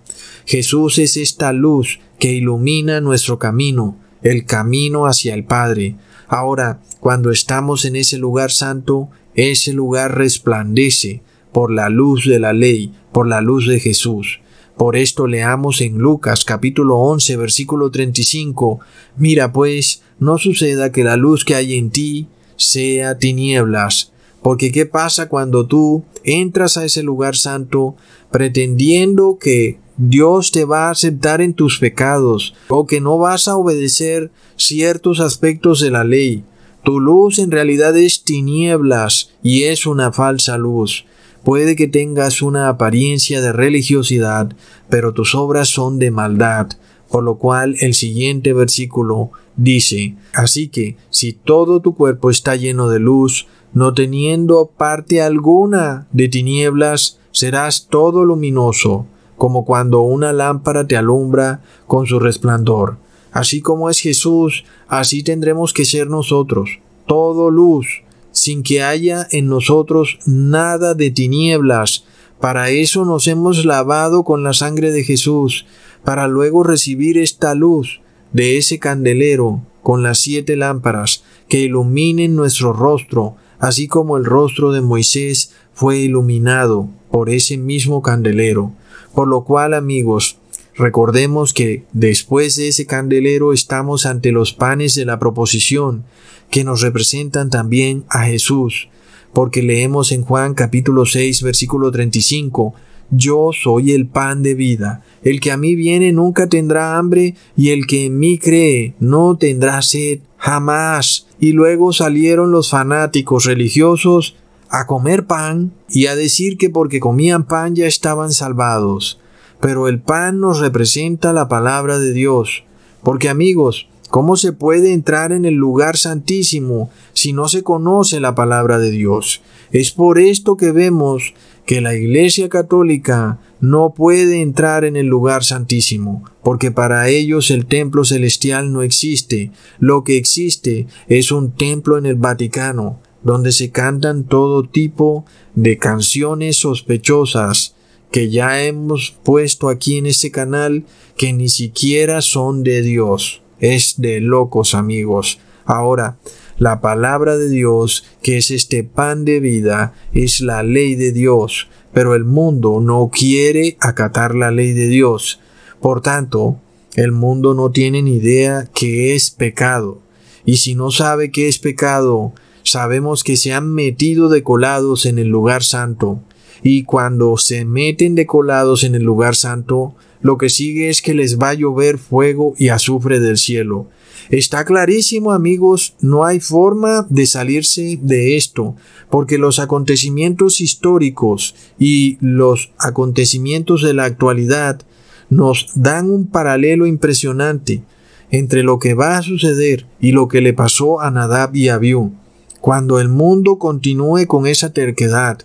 S1: Jesús es esta luz que ilumina nuestro camino, el camino hacia el Padre. Ahora, cuando estamos en ese lugar santo, ese lugar resplandece por la luz de la ley, por la luz de Jesús. Por esto leamos en Lucas capítulo 11 versículo 35, Mira pues, no suceda que la luz que hay en ti sea tinieblas, porque ¿qué pasa cuando tú entras a ese lugar santo pretendiendo que Dios te va a aceptar en tus pecados o que no vas a obedecer ciertos aspectos de la ley? Tu luz en realidad es tinieblas y es una falsa luz. Puede que tengas una apariencia de religiosidad, pero tus obras son de maldad, por lo cual el siguiente versículo dice, Así que si todo tu cuerpo está lleno de luz, no teniendo parte alguna de tinieblas, serás todo luminoso, como cuando una lámpara te alumbra con su resplandor. Así como es Jesús, así tendremos que ser nosotros, todo luz, sin que haya en nosotros nada de tinieblas. Para eso nos hemos lavado con la sangre de Jesús, para luego recibir esta luz de ese candelero con las siete lámparas que iluminen nuestro rostro, así como el rostro de Moisés fue iluminado por ese mismo candelero. Por lo cual, amigos, recordemos que después de ese candelero estamos ante los panes de la proposición, que nos representan también a Jesús, porque leemos en Juan capítulo 6 versículo 35, Yo soy el pan de vida, el que a mí viene nunca tendrá hambre, y el que en mí cree no tendrá sed jamás. Y luego salieron los fanáticos religiosos a comer pan y a decir que porque comían pan ya estaban salvados. Pero el pan nos representa la palabra de Dios. Porque amigos, ¿cómo se puede entrar en el lugar santísimo si no se conoce la palabra de Dios? Es por esto que vemos que la Iglesia Católica no puede entrar en el lugar santísimo, porque para ellos el templo celestial no existe. Lo que existe es un templo en el Vaticano, donde se cantan todo tipo de canciones sospechosas que ya hemos puesto aquí en este canal que ni siquiera son de Dios. Es de locos amigos. Ahora, la palabra de Dios, que es este pan de vida, es la ley de Dios, pero el mundo no quiere acatar la ley de Dios. Por tanto, el mundo no tiene ni idea que es pecado. Y si no sabe que es pecado, sabemos que se han metido de colados en el lugar santo. Y cuando se meten de colados en el lugar santo, lo que sigue es que les va a llover fuego y azufre del cielo. Está clarísimo, amigos, no hay forma de salirse de esto, porque los acontecimientos históricos y los acontecimientos de la actualidad nos dan un paralelo impresionante entre lo que va a suceder y lo que le pasó a Nadab y Abiú. Cuando el mundo continúe con esa terquedad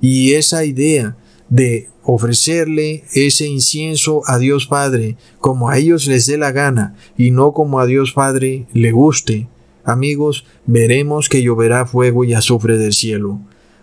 S1: y esa idea de ofrecerle ese incienso a Dios Padre como a ellos les dé la gana y no como a Dios Padre le guste, amigos, veremos que lloverá fuego y azufre del cielo.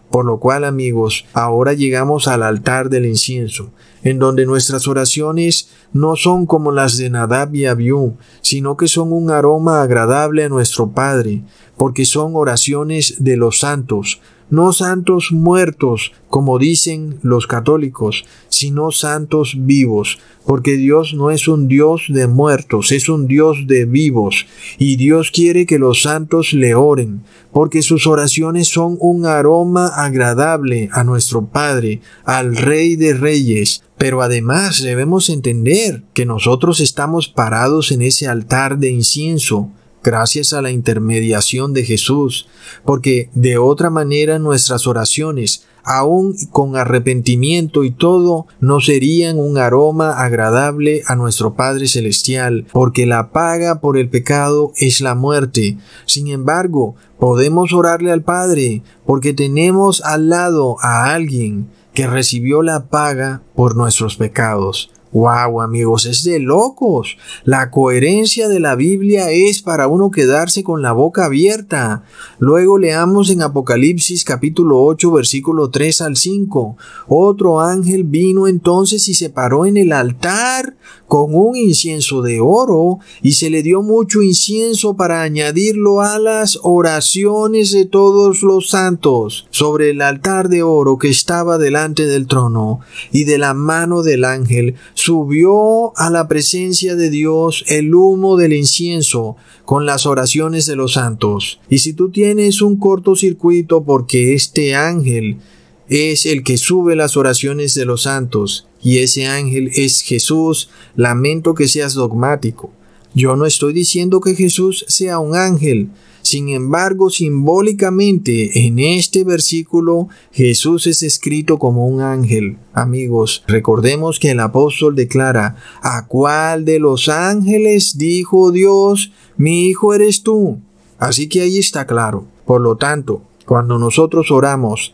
S1: Por lo cual, amigos, ahora llegamos al altar del incienso, en donde nuestras oraciones no son como las de Nadab y Abiú, sino que son un aroma agradable a nuestro Padre, porque son oraciones de los santos, no santos muertos, como dicen los católicos, sino santos vivos, porque Dios no es un Dios de muertos, es un Dios de vivos, y Dios quiere que los santos le oren, porque sus oraciones son un aroma agradable a nuestro Padre, al Rey de Reyes, pero además debemos entender que nosotros estamos parados en ese altar de incienso, gracias a la intermediación de Jesús, porque de otra manera nuestras oraciones, aun con arrepentimiento y todo, no serían un aroma agradable a nuestro Padre Celestial, porque la paga por el pecado es la muerte. Sin embargo, podemos orarle al Padre, porque tenemos al lado a alguien que recibió la paga por nuestros pecados. Wow, amigos, es de locos. La coherencia de la Biblia es para uno quedarse con la boca abierta. Luego leamos en Apocalipsis capítulo 8 versículo 3 al 5. Otro ángel vino entonces y se paró en el altar con un incienso de oro y se le dio mucho incienso para añadirlo a las oraciones de todos los santos sobre el altar de oro que estaba delante del trono y de la mano del ángel subió a la presencia de Dios el humo del incienso con las oraciones de los santos. Y si tú tienes un cortocircuito porque este ángel es el que sube las oraciones de los santos, y ese ángel es Jesús, lamento que seas dogmático. Yo no estoy diciendo que Jesús sea un ángel, sin embargo, simbólicamente en este versículo Jesús es escrito como un ángel. Amigos, recordemos que el apóstol declara, ¿a cuál de los ángeles dijo Dios, mi hijo eres tú? Así que ahí está claro. Por lo tanto, cuando nosotros oramos,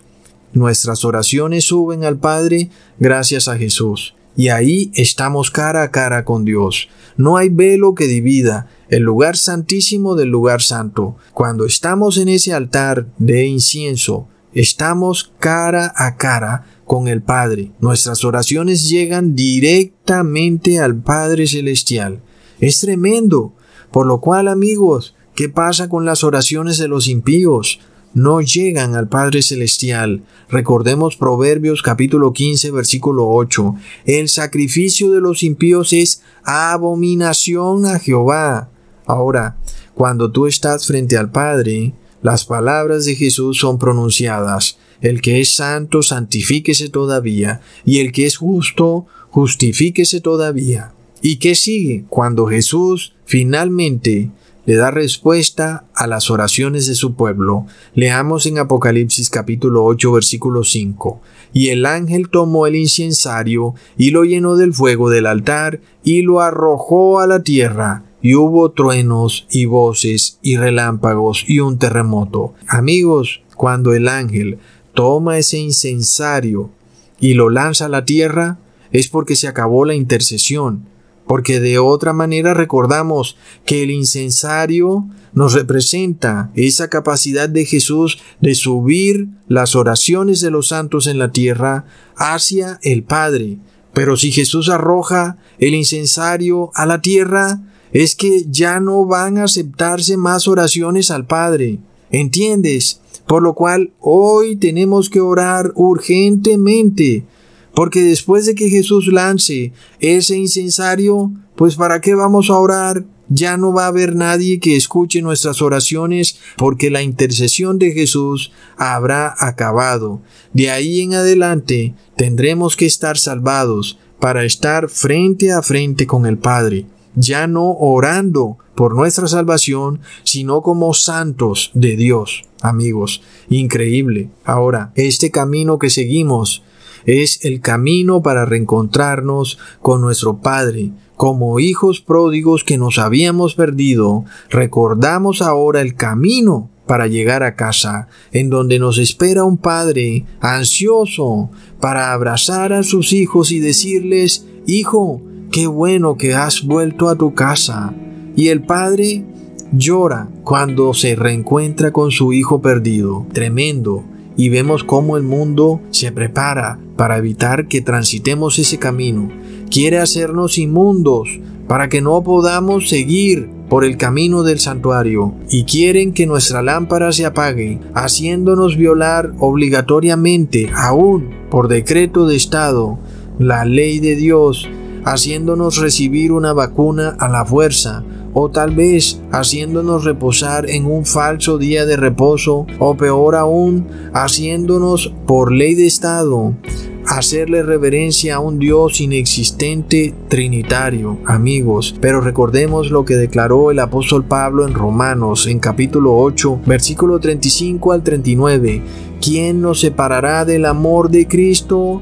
S1: nuestras oraciones suben al Padre gracias a Jesús. Y ahí estamos cara a cara con Dios. No hay velo que divida el lugar santísimo del lugar santo. Cuando estamos en ese altar de incienso, estamos cara a cara con el Padre. Nuestras oraciones llegan directamente al Padre Celestial. Es tremendo. Por lo cual, amigos, ¿qué pasa con las oraciones de los impíos? no llegan al Padre Celestial. Recordemos Proverbios capítulo 15 versículo 8. El sacrificio de los impíos es abominación a Jehová. Ahora, cuando tú estás frente al Padre, las palabras de Jesús son pronunciadas. El que es santo, santifíquese todavía, y el que es justo, justifíquese todavía. ¿Y qué sigue? Cuando Jesús finalmente le da respuesta a las oraciones de su pueblo. Leamos en Apocalipsis capítulo 8 versículo 5. Y el ángel tomó el incensario y lo llenó del fuego del altar y lo arrojó a la tierra. Y hubo truenos y voces y relámpagos y un terremoto. Amigos, cuando el ángel toma ese incensario y lo lanza a la tierra, es porque se acabó la intercesión porque de otra manera recordamos que el incensario nos representa esa capacidad de Jesús de subir las oraciones de los santos en la tierra hacia el Padre. Pero si Jesús arroja el incensario a la tierra, es que ya no van a aceptarse más oraciones al Padre. ¿Entiendes? Por lo cual hoy tenemos que orar urgentemente porque después de que Jesús lance ese incensario, pues ¿para qué vamos a orar? Ya no va a haber nadie que escuche nuestras oraciones porque la intercesión de Jesús habrá acabado. De ahí en adelante tendremos que estar salvados para estar frente a frente con el Padre, ya no orando por nuestra salvación, sino como santos de Dios. Amigos, increíble. Ahora, este camino que seguimos es el camino para reencontrarnos con nuestro Padre. Como hijos pródigos que nos habíamos perdido, recordamos ahora el camino para llegar a casa, en donde nos espera un Padre ansioso para abrazar a sus hijos y decirles, Hijo, qué bueno que has vuelto a tu casa. Y el Padre llora cuando se reencuentra con su hijo perdido. Tremendo y vemos cómo el mundo se prepara para evitar que transitemos ese camino. Quiere hacernos inmundos para que no podamos seguir por el camino del santuario y quieren que nuestra lámpara se apague, haciéndonos violar obligatoriamente, aún por decreto de Estado, la ley de Dios, haciéndonos recibir una vacuna a la fuerza, o tal vez haciéndonos reposar en un falso día de reposo, o peor aún, haciéndonos por ley de Estado hacerle reverencia a un Dios inexistente trinitario, amigos. Pero recordemos lo que declaró el apóstol Pablo en Romanos, en capítulo 8, versículo 35 al 39. ¿Quién nos separará del amor de Cristo?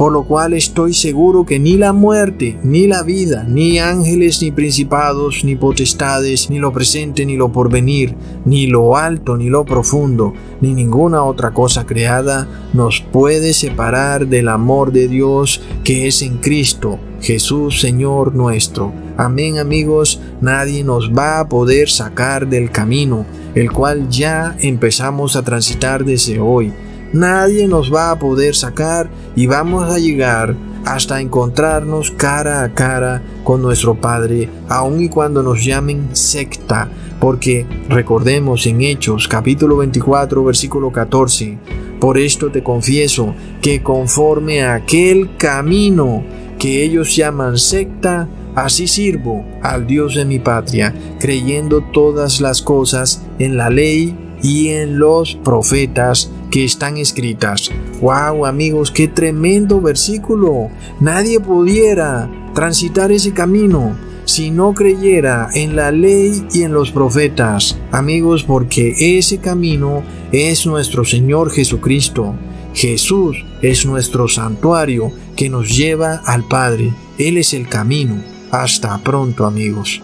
S1: por lo cual estoy seguro que ni la muerte, ni la vida, ni ángeles, ni principados, ni potestades, ni lo presente, ni lo porvenir, ni lo alto, ni lo profundo, ni ninguna otra cosa creada nos puede separar del amor de Dios que es en Cristo, Jesús Señor nuestro. Amén amigos, nadie nos va a poder sacar del camino, el cual ya empezamos a transitar desde hoy nadie nos va a poder sacar y vamos a llegar hasta encontrarnos cara a cara con nuestro Padre, aun y cuando nos llamen secta, porque recordemos en Hechos capítulo 24 versículo 14, por esto te confieso que conforme a aquel camino que ellos llaman secta, así sirvo al Dios de mi patria, creyendo todas las cosas en la ley y en los profetas que están escritas. ¡Wow, amigos! ¡Qué tremendo versículo! Nadie pudiera transitar ese camino si no creyera en la ley y en los profetas. Amigos, porque ese camino es nuestro Señor Jesucristo. Jesús es nuestro santuario que nos lleva al Padre. Él es el camino. Hasta pronto amigos.